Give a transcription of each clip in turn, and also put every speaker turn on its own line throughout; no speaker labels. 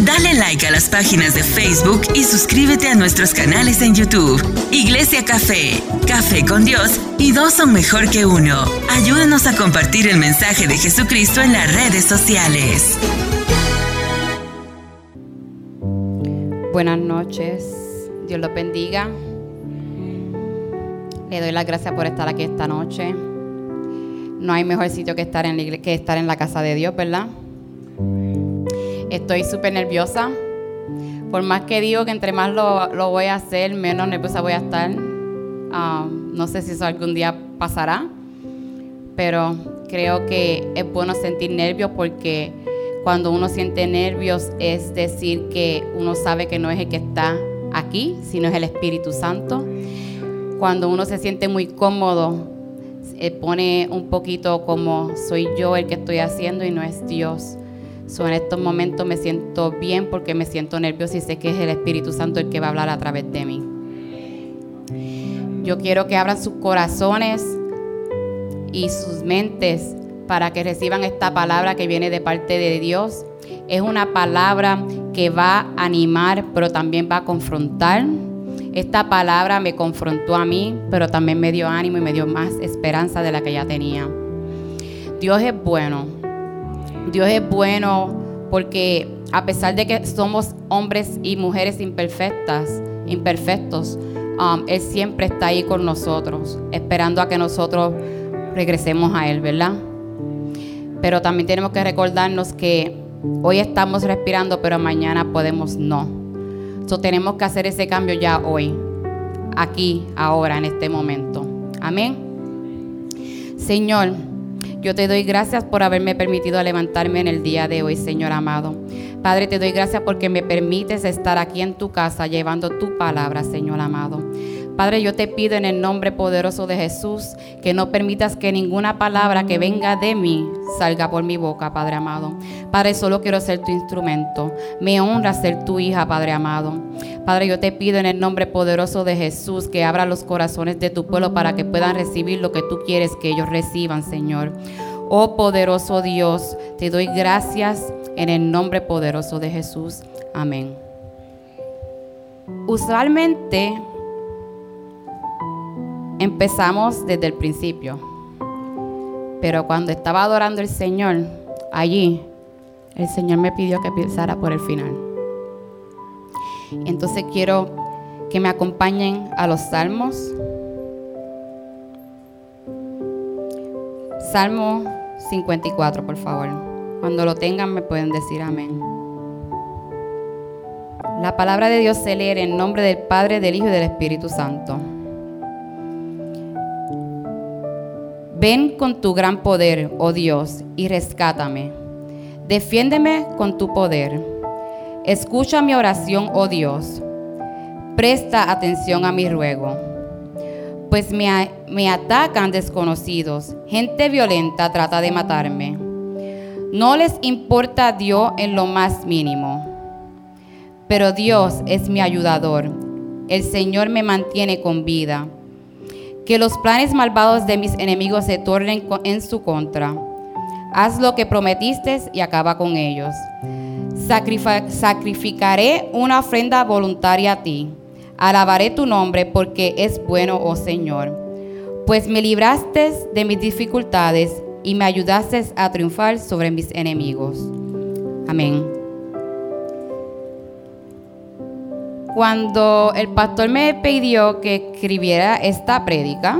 Dale like a las páginas de Facebook y suscríbete a nuestros canales en YouTube. Iglesia Café, Café con Dios y dos son mejor que uno. Ayúdanos a compartir el mensaje de Jesucristo en las redes sociales.
Buenas noches, Dios los bendiga. Le doy las gracias por estar aquí esta noche. No hay mejor sitio que estar en la, que estar en la casa de Dios, ¿verdad? Estoy súper nerviosa. Por más que digo que entre más lo, voy a hacer, menos nerviosa voy a estar. Um, no sé si eso algún día pasará, pero creo que es bueno sentir nervios porque cuando uno siente nervios es decir que uno sabe que no es el que está aquí, sino es el Espíritu Santo. Cuando uno se siente muy cómodo, pone un poquito como soy yo el que estoy haciendo y no es Dios. So, en estos momentos me siento bien porque me siento nerviosa y sé que es el Espíritu Santo el que va a hablar a través de mí. Yo quiero que abran sus corazones y sus mentes para que reciban esta palabra que viene de parte de Dios. Es una palabra que va a animar, pero también va a confrontar. Esta palabra me confrontó a mí, pero también me dio ánimo y me dio más esperanza de la que ya tenía. Dios es bueno Dios es bueno porque a pesar de que somos hombres y mujeres imperfectas, imperfectos, um, Él siempre está ahí con nosotros, esperando a que nosotros regresemos a Él, ¿verdad? Pero también tenemos que recordarnos que hoy estamos respirando, pero mañana podemos no. Entonces tenemos que hacer ese cambio ya hoy, aquí, ahora, en este momento. Amén. Señor, yo te doy gracias por haberme permitido levantarme en el día de hoy, Señor amado. Padre, te doy gracias porque me permites estar aquí en tu casa llevando tu palabra, Señor amado. Padre, yo te pido en el nombre poderoso de Jesús que no permitas que ninguna palabra que venga de mí salga por mi boca, Padre amado. Padre, solo quiero ser tu instrumento. Me honra ser tu hija, Padre amado. Padre, yo te pido en el nombre poderoso de Jesús que abra los corazones de tu pueblo para que puedan recibir lo que tú quieres que ellos reciban, Señor. Oh poderoso Dios, te doy gracias en el nombre poderoso de Jesús. Amén. Usualmente empezamos desde el principio. Pero cuando estaba adorando al Señor, allí, el Señor me pidió que pensara por el final. Entonces quiero que me acompañen a los salmos. Salmo 54, por favor. Cuando lo tengan me pueden decir amén. La palabra de Dios se lee en nombre del Padre, del Hijo y del Espíritu Santo. Ven con tu gran poder, oh Dios, y rescátame. Defiéndeme con tu poder. Escucha mi oración, oh Dios. Presta atención a mi ruego. Pues me, me atacan desconocidos. Gente violenta trata de matarme. No les importa Dios en lo más mínimo. Pero Dios es mi ayudador. El Señor me mantiene con vida que los planes malvados de mis enemigos se tornen en su contra. Haz lo que prometiste y acaba con ellos. sacrificaré una ofrenda voluntaria a ti. Alabaré tu nombre porque es bueno, oh Señor. Pues me libraste de mis dificultades y me ayudaste a triunfar sobre mis enemigos. Amén. Cuando el pastor me pidió que escribiera esta prédica,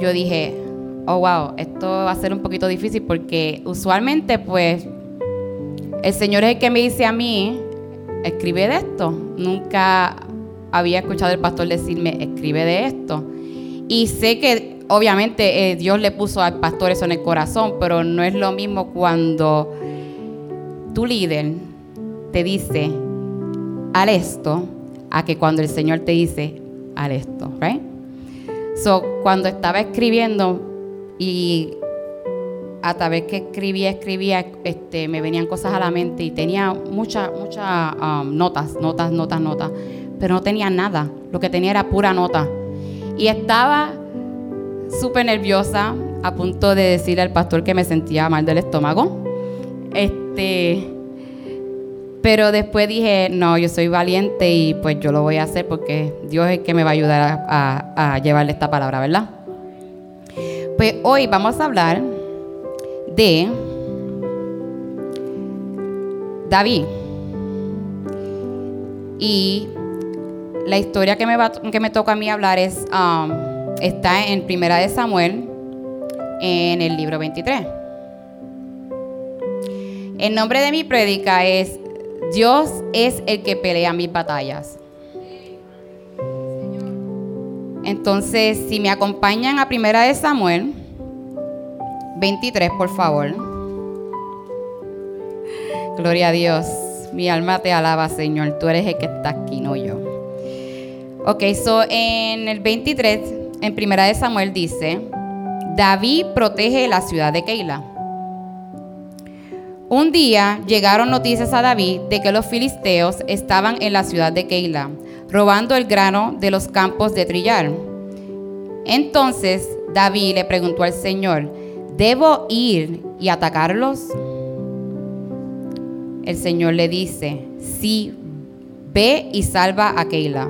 yo dije, oh wow, esto va a ser un poquito difícil porque usualmente pues el Señor es el que me dice a mí, escribe de esto. Nunca había escuchado al pastor decirme, escribe de esto. Y sé que obviamente eh, Dios le puso al pastor eso en el corazón, pero no es lo mismo cuando tu líder te dice, al esto, a que cuando el Señor te dice, al esto, right? So, cuando estaba escribiendo y a través que escribía, escribía, este, me venían cosas a la mente y tenía muchas, muchas um, notas, notas, notas, notas, pero no tenía nada. Lo que tenía era pura nota. Y estaba súper nerviosa, a punto de decirle al pastor que me sentía mal del estómago. Este, pero después dije, no, yo soy valiente y pues yo lo voy a hacer porque Dios es el que me va a ayudar a, llevarle esta palabra, ¿verdad? Pues hoy vamos a hablar de David. Y la historia que me, va, que me toca a mí hablar es, um, está en Primera de Samuel, en el libro 23. El nombre de mi prédica es Dios es el que pelea mis batallas. Entonces, si me acompañan a Primera de Samuel 23, por favor. Gloria a Dios. Mi alma te alaba, Señor. Tú eres el que está aquí, no yo. Ok, so en el 23, en Primera de Samuel dice, David protege la ciudad de Keila. Un día llegaron noticias a David de que los filisteos estaban en la ciudad de Keila, robando el grano de los campos de trillar. Entonces David le preguntó al Señor, ¿debo ir y atacarlos? El Señor le dice, sí, ve y salva a Keila.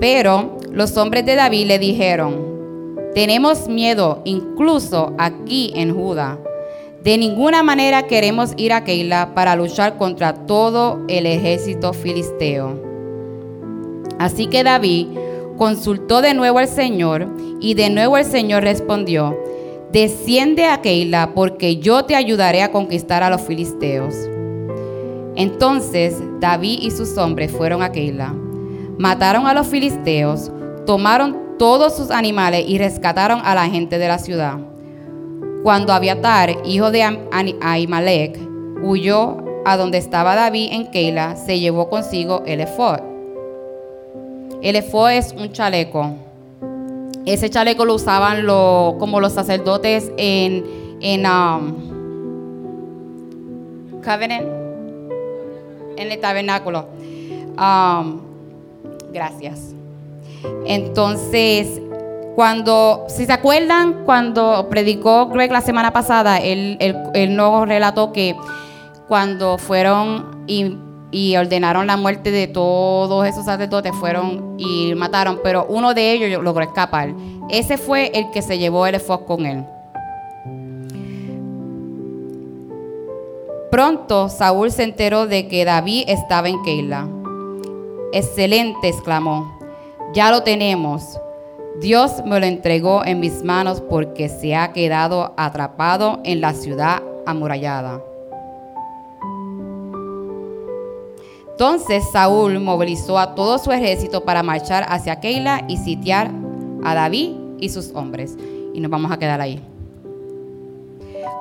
Pero los hombres de David le dijeron, tenemos miedo incluso aquí en Judá. De ninguna manera queremos ir a Keila para luchar contra todo el ejército filisteo. Así que David consultó de nuevo al Señor y de nuevo el Señor respondió, desciende a Keila porque yo te ayudaré a conquistar a los filisteos. Entonces David y sus hombres fueron a Keila, mataron a los filisteos, tomaron todos sus animales y rescataron a la gente de la ciudad. Cuando Abiatar, hijo de Ahimelech, huyó a donde estaba David en Keila, se llevó consigo el efod. El efod es un chaleco ese chaleco lo usaban como los sacerdotes en, en um, Covenant, en el tabernáculo. Um, gracias. Entonces, cuando, si se acuerdan, cuando predicó Greg la semana pasada, él, él nos relató que cuando fueron y ordenaron la muerte de todos esos sacerdotes, fueron y mataron, pero uno de ellos logró escapar. Ese fue el que se llevó el efod con él. Pronto Saúl se enteró de que David estaba en Keila. Excelente, exclamó. Ya lo tenemos. Dios me lo entregó en mis manos porque se ha quedado atrapado en la ciudad amurallada. Entonces Saúl movilizó a todo su ejército para marchar hacia Keila y sitiar a David y sus hombres. Y nos vamos a quedar ahí.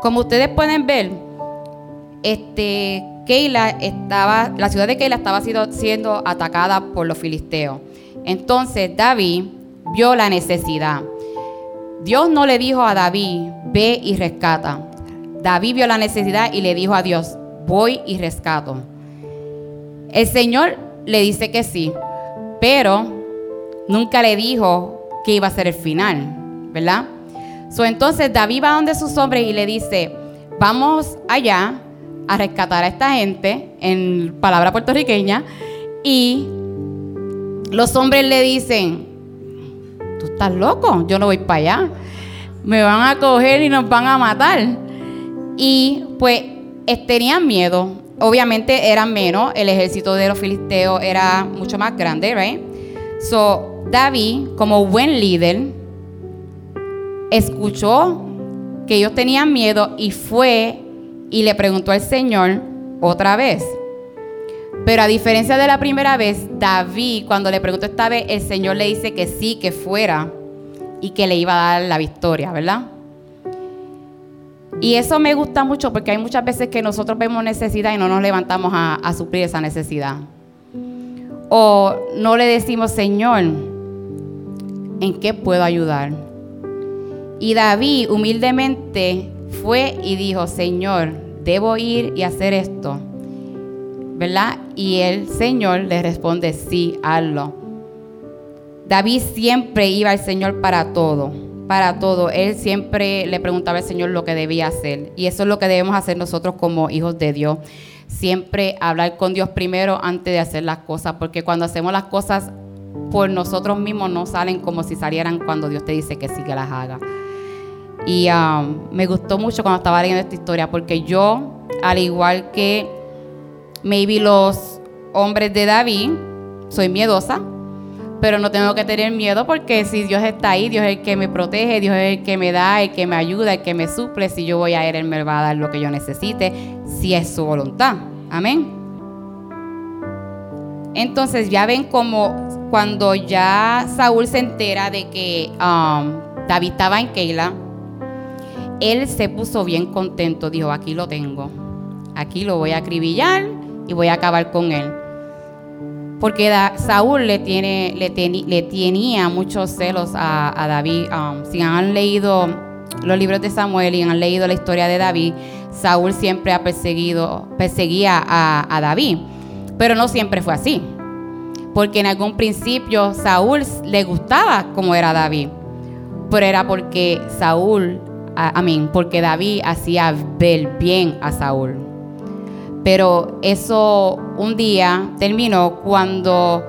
Como ustedes pueden ver, este, Keila estaba, la ciudad de Keila estaba siendo, siendo atacada por los filisteos. Entonces David vio la necesidad. Dios no le dijo a David, ve y rescata. David vio la necesidad y le dijo a Dios, voy y rescato. El Señor le dice que sí, pero nunca le dijo que iba a ser el final, ¿verdad? So, entonces David va donde sus hombres y le dice, vamos allá a rescatar a esta gente, en palabra puertorriqueña, y los hombres le dicen, estás loco, yo no voy para allá, me van a coger y nos van a matar. Y pues tenían miedo, obviamente eran menos, el ejército de los filisteos era mucho más grande, right? So, David, como buen líder, escuchó que ellos tenían miedo y fue y le preguntó al Señor otra vez. Pero a diferencia de la primera vez, David, cuando le preguntó esta vez, el Señor le dice que sí, que fuera y que le iba a dar la victoria, ¿verdad? Y eso me gusta mucho porque hay muchas veces que nosotros vemos necesidad y no nos levantamos a, suplir esa necesidad. O no le decimos, Señor, ¿en qué puedo ayudar? Y David humildemente fue y dijo, Señor, debo ir y hacer esto. ¿Verdad? Y el Señor le responde, sí, hazlo. David siempre iba al Señor para todo para todo. Él siempre le preguntaba al Señor lo que debía hacer. Y eso es lo que debemos hacer nosotros como hijos de Dios. Siempre hablar con Dios primero antes de hacer las cosas, porque cuando hacemos las cosas por nosotros mismos no salen como si salieran cuando Dios te dice que sí que las haga. Y um, me gustó mucho cuando estaba leyendo esta historia, porque yo, al igual que maybe los hombres de David, soy miedosa pero no tengo que tener miedo porque si Dios está ahí, Dios es el que me protege, Dios es el que me da, el que me ayuda, el que me suple. Si yo voy a Él, Él me va a dar lo que yo necesite, si es su voluntad. Amén. Entonces ya ven como cuando ya Saúl se entera de que um, David estaba en Keila, él se puso bien contento, dijo, aquí lo tengo, aquí lo voy a acribillar y voy a acabar con él. Porque Saúl le, tiene, le, tenía muchos celos a, David. Um, si han leído los libros de Samuel y han leído la historia de David, Saúl siempre ha perseguido, perseguía a, a David. Pero no siempre fue así. Porque en algún principio Saúl le gustaba como era David. Pero era porque Saúl, a mí, porque David hacía ver bien a Saúl. Pero eso un día terminó cuando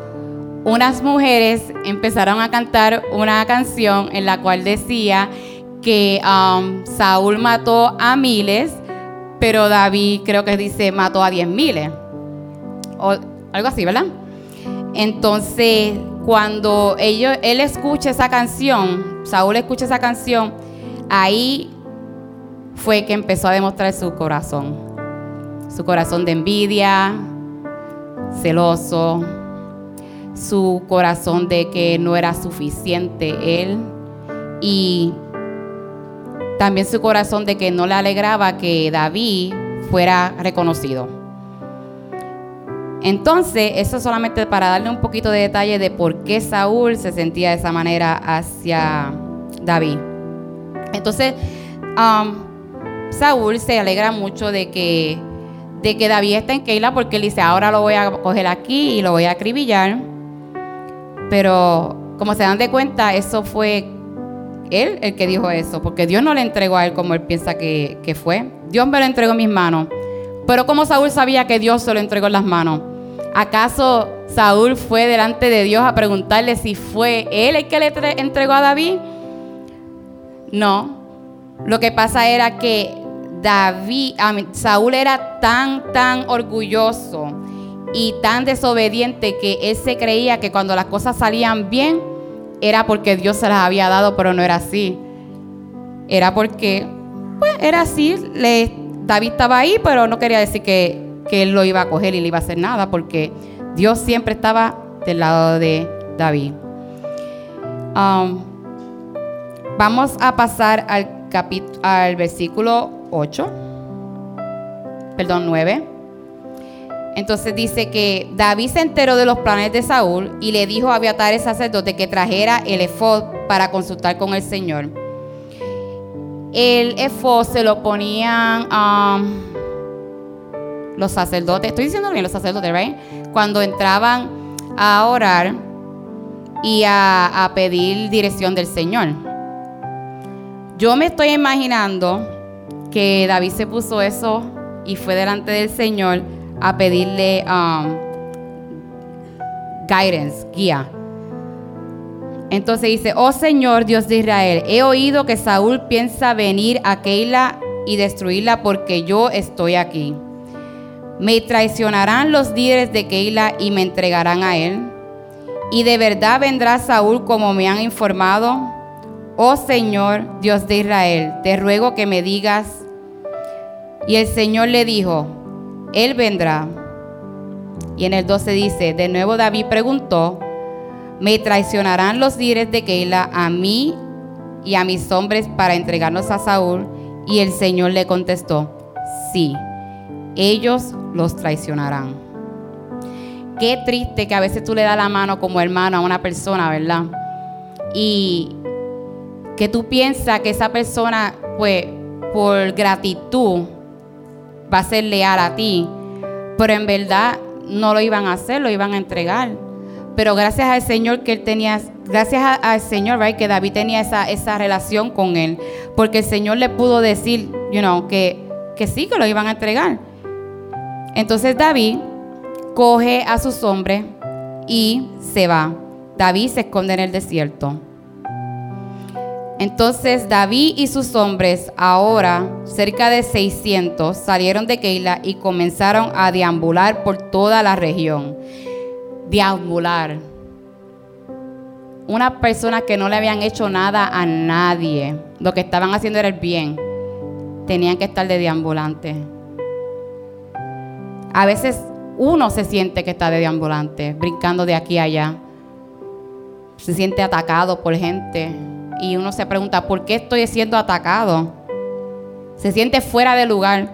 unas mujeres empezaron a cantar una canción en la cual decía que um, Saúl mató a miles, pero David creo que dice mató a diez miles. O algo así, ¿verdad? Entonces, cuando ellos, él escucha esa canción, Saúl escucha esa canción, ahí fue que empezó a demostrar su corazón su corazón de envidia, celoso, su corazón de que no era suficiente él y también su corazón de que no le alegraba que David fuera reconocido. Entonces, eso solamente para darle un poquito de detalle de por qué Saúl se sentía de esa manera hacia David. Entonces, um, Saúl se alegra mucho de que de que David está en Keila porque él dice, ahora lo voy a coger aquí y lo voy a acribillar. Pero como se dan de cuenta, eso fue él el que dijo eso, porque Dios no le entregó a él como él piensa que, fue. Dios me lo entregó en mis manos. Pero como Saúl sabía que Dios se lo entregó en las manos, ¿acaso Saúl fue delante de Dios a preguntarle si fue él el que le entregó a David? No. Lo que pasa era que David, Saúl era tan, tan orgulloso y tan desobediente que él se creía que cuando las cosas salían bien era porque Dios se las había dado, pero no era así. Era porque, pues, era así. David estaba ahí, pero no quería decir que, él lo iba a coger y le iba a hacer nada, porque Dios siempre estaba del lado de David. Um, vamos a pasar al, al versículo 8, perdón, 9. Entonces dice que David se enteró de los planes de Saúl y le dijo a Abiatar el sacerdote que trajera el efod para consultar con el Señor. El efod se lo ponían um, los sacerdotes, estoy diciendo bien los sacerdotes, ¿right? Cuando entraban a orar y a pedir dirección del Señor. Yo me estoy imaginando que David se puso eso y fue delante del Señor a pedirle um, guidance, guía. Entonces dice, oh Señor Dios de Israel, he oído que Saúl piensa venir a Keila y destruirla porque yo estoy aquí. Me traicionarán los líderes de Keila y me entregarán a él. Y de verdad vendrá Saúl como me han informado. Oh Señor, Dios de Israel, te ruego que me digas. Y el Señor le dijo, Él vendrá. Y en el 12 dice, de nuevo David preguntó, ¿me traicionarán los líderes de Keila a mí y a mis hombres para entregarnos a Saúl? Y el Señor le contestó, sí, ellos los traicionarán. Qué triste que a veces tú le das la mano como hermano a una persona, ¿verdad? Y que tú piensas que esa persona, pues, por gratitud, va a ser leal a ti, pero en verdad no lo iban a hacer, lo iban a entregar. pero gracias al Señor que él tenía, gracias al Señor, right, que David tenía esa, esa relación con él, porque el Señor le pudo decir, you know, que, que sí, que lo iban a entregar. Entonces David coge a sus hombres y se va. David se esconde en el desierto. Entonces David y sus hombres, ahora cerca de 600, salieron de Keila y comenzaron a deambular por toda la región. Deambular. Una persona que no le habían hecho nada a nadie. Lo que estaban haciendo era el bien. Tenían que estar de deambulante. A veces uno se siente que está de deambulante, brincando de aquí a allá. Se siente atacado por gente y uno se pregunta, ¿por qué estoy siendo atacado? Se siente fuera de lugar.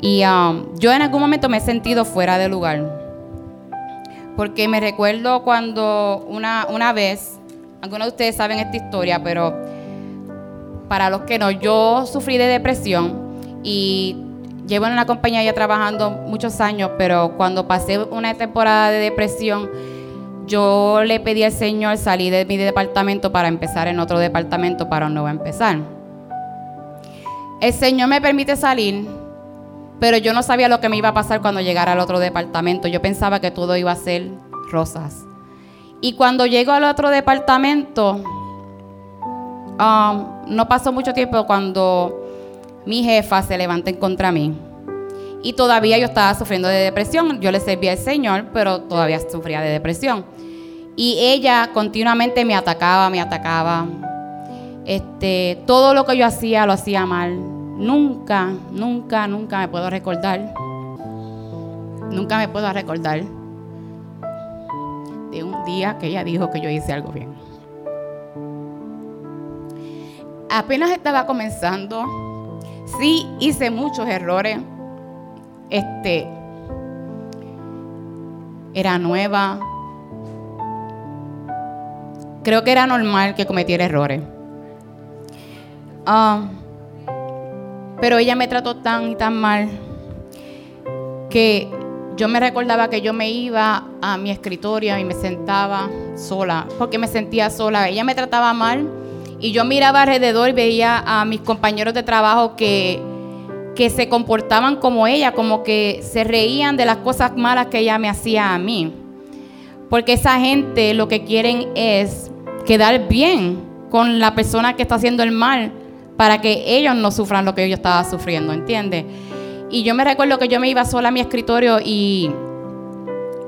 Y um, yo en algún momento me he sentido fuera de lugar. Porque me recuerdo cuando una, una vez, algunos de ustedes saben esta historia, pero para los que no, yo sufrí de depresión y llevo en una compañía ya trabajando muchos años, pero cuando pasé una temporada de depresión, yo le pedí al Señor salir de mi departamento para empezar en otro departamento para no empezar. El Señor me permite salir, pero yo no sabía lo que me iba a pasar cuando llegara al otro departamento. Yo pensaba que todo iba a ser rosas. Y cuando llego al otro departamento, um, no pasó mucho tiempo cuando mi jefa se levanta en contra mí. Y todavía yo estaba sufriendo de depresión. Yo le servía al Señor, pero todavía sufría de depresión. Y ella continuamente me atacaba, me atacaba. Este, todo lo que yo hacía lo hacía mal. Nunca, nunca, nunca me puedo recordar. Nunca me puedo recordar de un día que ella dijo que yo hice algo bien. Apenas estaba comenzando. Sí, hice muchos errores este, era nueva. Creo que era normal que cometiera errores. Ah, pero ella me trató tan y tan mal que yo me recordaba que yo me iba a mi escritorio y me sentaba sola, porque me sentía sola. Ella me trataba mal y yo miraba alrededor y veía a mis compañeros de trabajo que que se comportaban como ella, como que se reían de las cosas malas que ella me hacía a mí. Porque esa gente lo que quieren es quedar bien con la persona que está haciendo el mal para que ellos no sufran lo que yo estaba sufriendo, ¿entiendes? Y yo me recuerdo que yo me iba sola a mi escritorio y,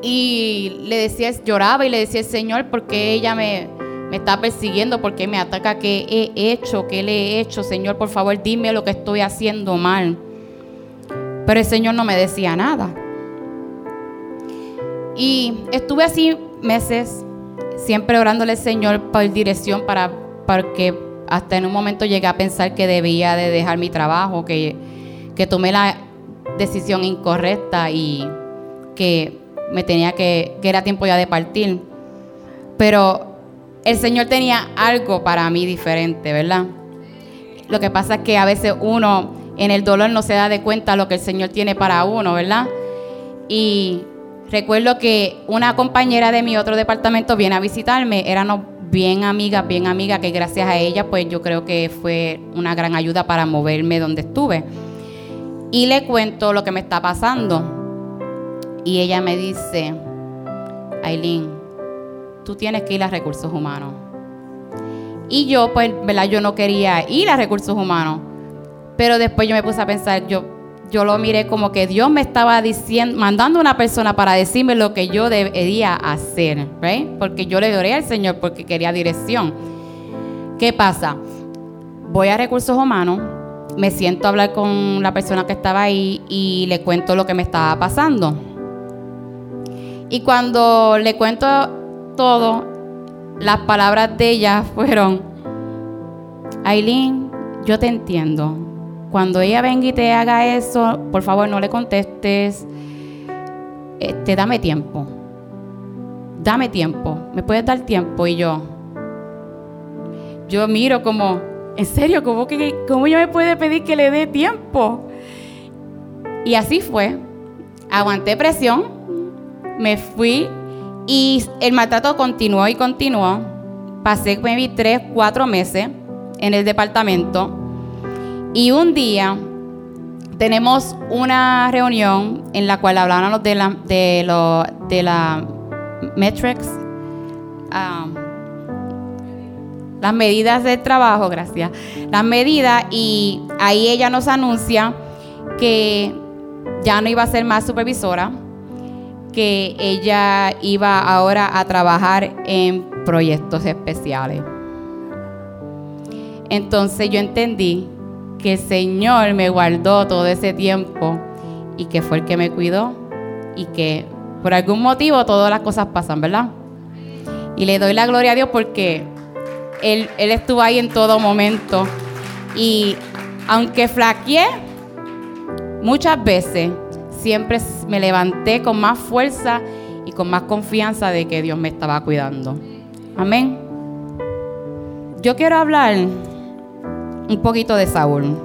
y le decía, lloraba y le decía, Señor, porque ella me, me está persiguiendo, porque me ataca, ¿qué he hecho? ¿Qué le he hecho? Señor, por favor, dime lo que estoy haciendo mal. Pero el Señor no me decía nada. Y estuve así meses, siempre orándole al Señor por dirección para, porque hasta en un momento llegué a pensar que debía de dejar mi trabajo, que, que tomé la decisión incorrecta y que me tenía que, que era tiempo ya de partir. Pero el Señor tenía algo para mí diferente, ¿verdad? Lo que pasa es que a veces uno en el dolor no se da de cuenta lo que el Señor tiene para uno, ¿verdad? Y recuerdo que una compañera de mi otro departamento viene a visitarme, éramos bien amigas, bien amigas, que gracias a ella pues yo creo que fue una gran ayuda para moverme donde estuve. Y le cuento lo que me está pasando. Y ella me dice, Aileen, tú tienes que ir a recursos humanos. Y yo, pues, ¿verdad? Yo no quería ir a recursos humanos. Pero después yo me puse a pensar, yo, yo lo miré como que Dios me estaba diciendo, mandando una persona para decirme lo que yo debería hacer. Porque yo le oré al Señor porque quería dirección. ¿Qué pasa? Voy a recursos humanos, me siento a hablar con la persona que estaba ahí y le cuento lo que me estaba pasando. Y cuando le cuento todo, las palabras de ella fueron, Aileen, yo te entiendo. Cuando ella venga y te haga eso, por favor no le contestes. Este, dame tiempo. Dame tiempo. ¿Me puedes dar tiempo? Y yo, yo miro como, ¿en serio? ¿Cómo, que, cómo ella me puede pedir que le dé tiempo? Y así fue. Aguanté presión, me fui Y el maltrato continuó y continuó. Pasé, maybe, tres, cuatro meses en el departamento. Y un día tenemos una reunión en la cual hablábamos de la, de lo, de la metrics, um, las medidas del trabajo, gracias. Las medidas y ahí ella nos anuncia que ya no iba a ser más supervisora, que ella iba ahora a trabajar en proyectos especiales. Entonces yo entendí que el Señor me guardó todo ese tiempo y que fue el que me cuidó y que por algún motivo todas las cosas pasan, ¿verdad? Y le doy la gloria a Dios porque Él, él estuvo ahí en todo momento. Y aunque flaqueé, muchas veces siempre me levanté con más fuerza y con más confianza de que Dios me estaba cuidando. Amén. Yo quiero hablar un poquito de Saúl.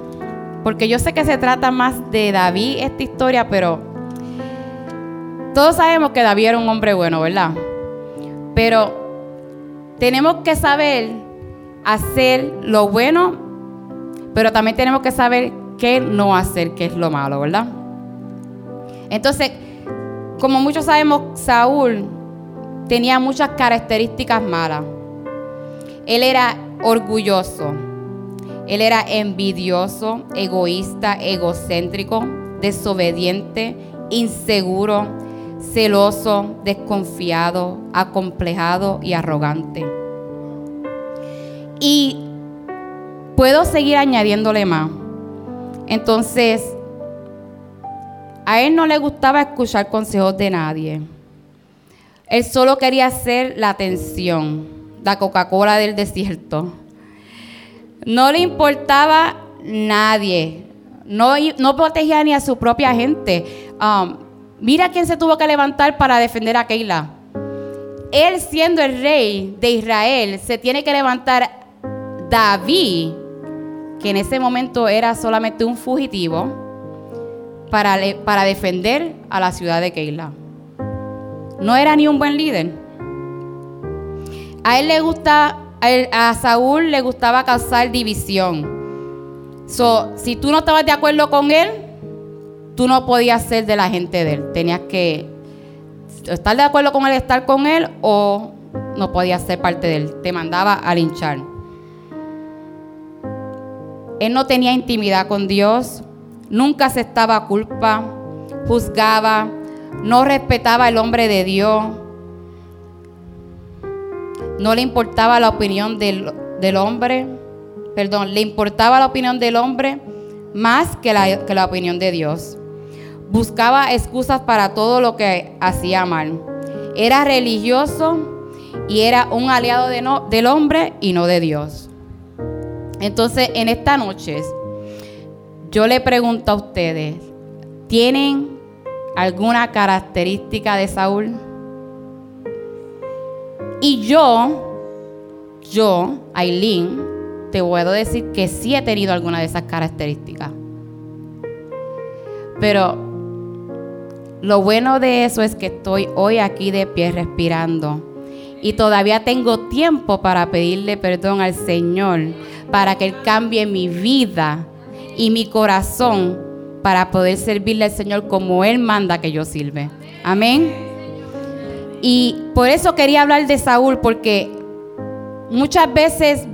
Porque yo sé que se trata más de David esta historia, pero todos sabemos que David era un hombre bueno, ¿verdad? Pero tenemos que saber hacer lo bueno, pero también tenemos que saber qué no hacer, qué es lo malo, ¿verdad? Entonces, como muchos sabemos, Saúl tenía muchas características malas. Él era orgulloso él era envidioso, egoísta, egocéntrico, desobediente, inseguro, celoso, desconfiado, acomplejado y arrogante. Y puedo seguir añadiéndole más. Entonces, a él no le gustaba escuchar consejos de nadie. Él solo quería hacer la atención, la Coca-Cola del desierto. No le importaba nadie. No, protegía ni a su propia gente. Um, mira quién se tuvo que levantar para defender a Keila. Él siendo el rey de Israel, se tiene que levantar David, que en ese momento era solamente un fugitivo, para, defender a la ciudad de Keila. No era ni un buen líder. A él le gusta a, Saúl le gustaba causar división. So, si tú no estabas de acuerdo con él, tú no podías ser de la gente de él. Tenías que estar de acuerdo con él, estar con él, o no podías ser parte de él. Te mandaba a linchar. Él no tenía intimidad con Dios, nunca aceptaba culpa, juzgaba, no respetaba al hombre de Dios no le importaba la opinión del, hombre, perdón, le importaba la opinión del hombre más que la, que la opinión de Dios. Buscaba excusas para todo lo que hacía mal. Era religioso y era un aliado de no, del hombre y no de Dios. Entonces, en esta noche, yo le pregunto a ustedes, ¿tienen alguna característica de Saúl? Y yo, yo, Aileen, te puedo decir que sí he tenido alguna de esas características. Pero lo bueno de eso es que estoy hoy aquí de pie respirando. Y todavía tengo tiempo para pedirle perdón al Señor, para que Él cambie mi vida y mi corazón para poder servirle al Señor como Él manda que yo sirve. Amén. Y por eso quería hablar de Saúl, porque muchas veces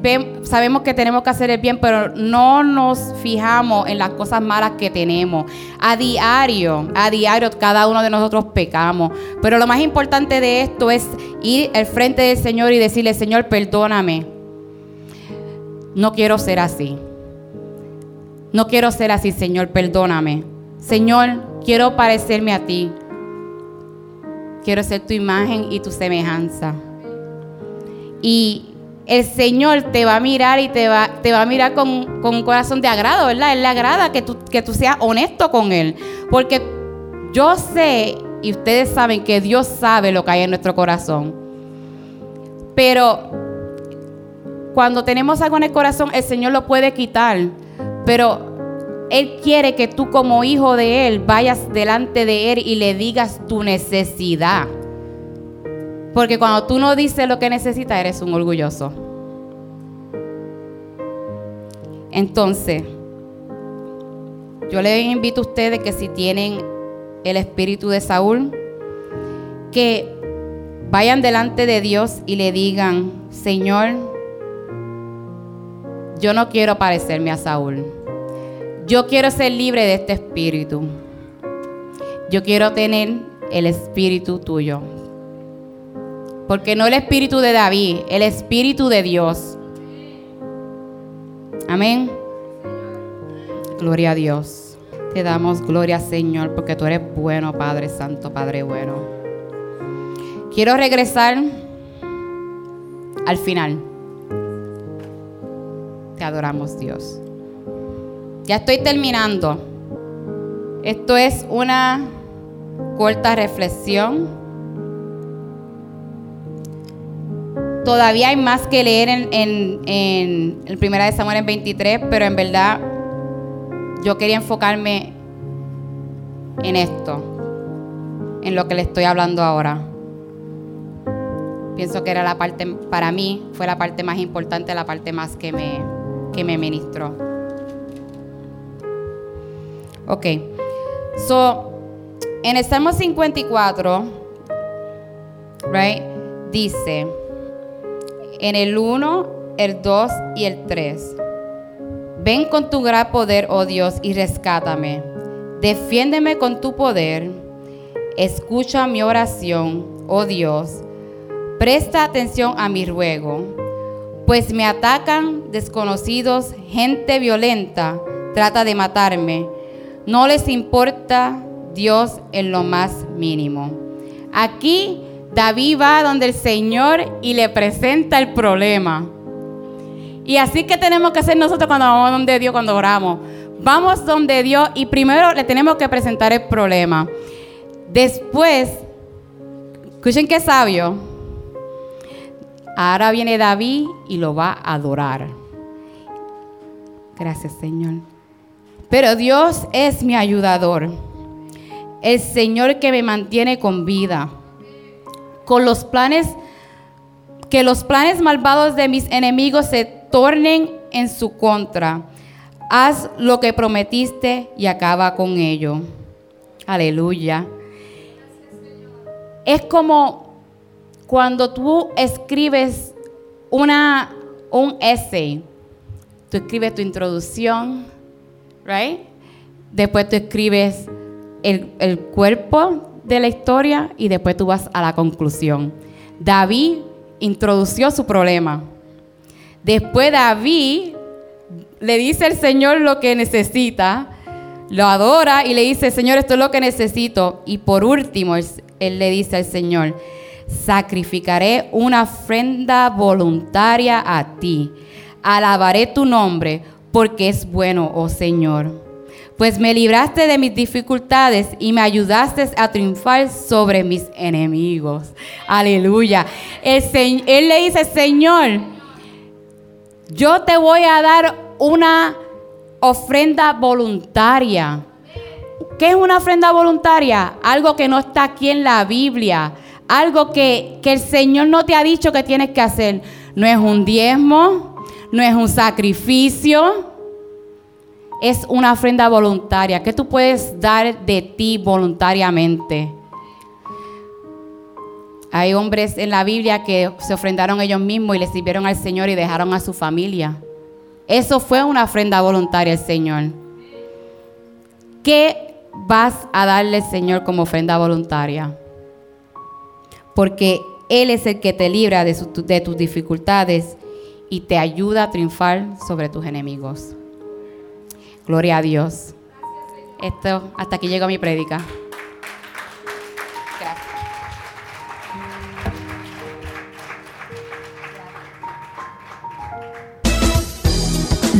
sabemos que tenemos que hacer el bien, pero no nos fijamos en las cosas malas que tenemos. A diario, a diario cada uno de nosotros pecamos. Pero lo más importante de esto es ir al frente del Señor y decirle, Señor, perdóname. No quiero ser así. No quiero ser así, Señor, perdóname. Señor, quiero parecerme a ti. Quiero ser tu imagen y tu semejanza. Y el Señor te va a mirar y te va, te va a mirar con, un corazón de agrado, ¿verdad? Él le agrada que tú, que tú seas honesto con Él. Porque yo sé, y ustedes saben que Dios sabe lo que hay en nuestro corazón. Pero cuando tenemos algo en el corazón, el Señor lo puede quitar. Pero él quiere que tú como hijo de Él vayas delante de Él y le digas tu necesidad. Porque cuando tú no dices lo que necesitas, eres un orgulloso. Entonces, yo les invito a ustedes que si tienen el espíritu de Saúl, que vayan delante de Dios y le digan, Señor, yo no quiero parecerme a Saúl. Yo quiero ser libre de este espíritu. Yo quiero tener el espíritu tuyo. Porque no el espíritu de David, el espíritu de Dios. Amén. Gloria a Dios. Te damos gloria, Señor, porque tú eres bueno, Padre Santo, Padre bueno. Quiero regresar al final. Te adoramos, Dios. Ya estoy terminando. Esto es una corta reflexión. Todavía hay más que leer en, en, el primera de Samuel en 23, pero en verdad yo quería enfocarme en esto, en lo que le estoy hablando ahora. Pienso que era la parte, para mí, fue la parte más importante, la parte más que me, que me ministró. Ok. So, en el Salmo 54, right, dice, en el 1, el 2 y el 3. Ven con tu gran poder, oh Dios, y rescátame. Defiéndeme con tu poder. Escucha mi oración, oh Dios. Presta atención a mi ruego, pues me atacan desconocidos, gente violenta trata de matarme no les importa Dios en lo más mínimo. Aquí David va donde el Señor y le presenta el problema. Y así que tenemos que hacer nosotros cuando vamos donde Dios, cuando oramos. Vamos donde Dios y primero le tenemos que presentar el problema. Después, escuchen qué sabio. Ahora viene David y lo va a adorar. Gracias, Señor. Pero Dios es mi ayudador. El Señor que me mantiene con vida. Con los planes, que los planes malvados de mis enemigos se tornen en su contra. Haz lo que prometiste y acaba con ello. Aleluya. Es como cuando tú escribes una, un essay. Tú escribes tu introducción, right? Después tú escribes el, el cuerpo de la historia y después tú vas a la conclusión. David introdució su problema. Después David le dice al Señor lo que necesita, lo adora y le dice, Señor, esto es lo que necesito. Y por último, él, le dice al Señor, sacrificaré una ofrenda voluntaria a ti. Alabaré tu nombre porque es bueno, oh Señor. Pues me libraste de mis dificultades y me ayudaste a triunfar sobre mis enemigos. Aleluya. él le dice, Señor, yo te voy a dar una ofrenda voluntaria. ¿Qué es una ofrenda voluntaria? Algo que no está aquí en la Biblia. Algo que, que el Señor no te ha dicho que tienes que hacer. No es un diezmo, no es un sacrificio, es una ofrenda voluntaria que tú puedes dar de ti voluntariamente. Hay hombres en la Biblia que se ofrendaron ellos mismos y le sirvieron al Señor y dejaron a su familia. Eso fue una ofrenda voluntaria al Señor. ¿Qué vas a darle al Señor como ofrenda voluntaria? Porque Él es el que te libra de, tus dificultades y te ayuda a triunfar sobre tus enemigos. Gloria a Dios. Esto, hasta aquí llegó mi prédica.